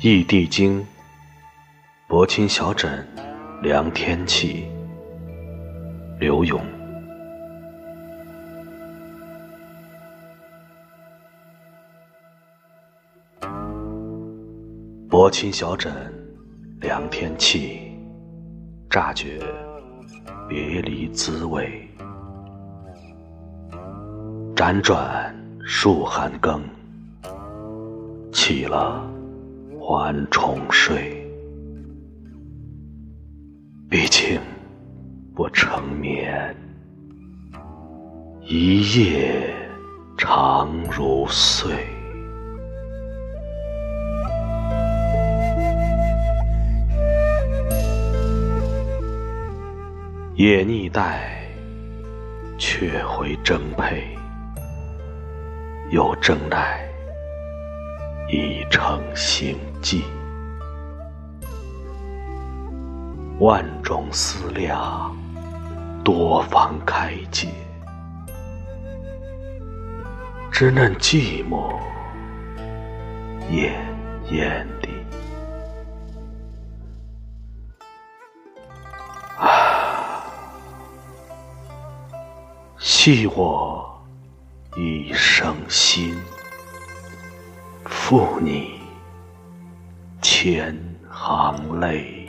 易地经，薄情小枕凉天气。刘永。薄情小枕凉天气，乍觉别离滋味。辗转数寒更，起了。还重睡，毕竟不成眠，一夜长如岁。也逆待，却回征配，又征来。已成行迹，万种思量，多方开解，只嫩寂寞，恹恹弃我一生心。负你千行泪。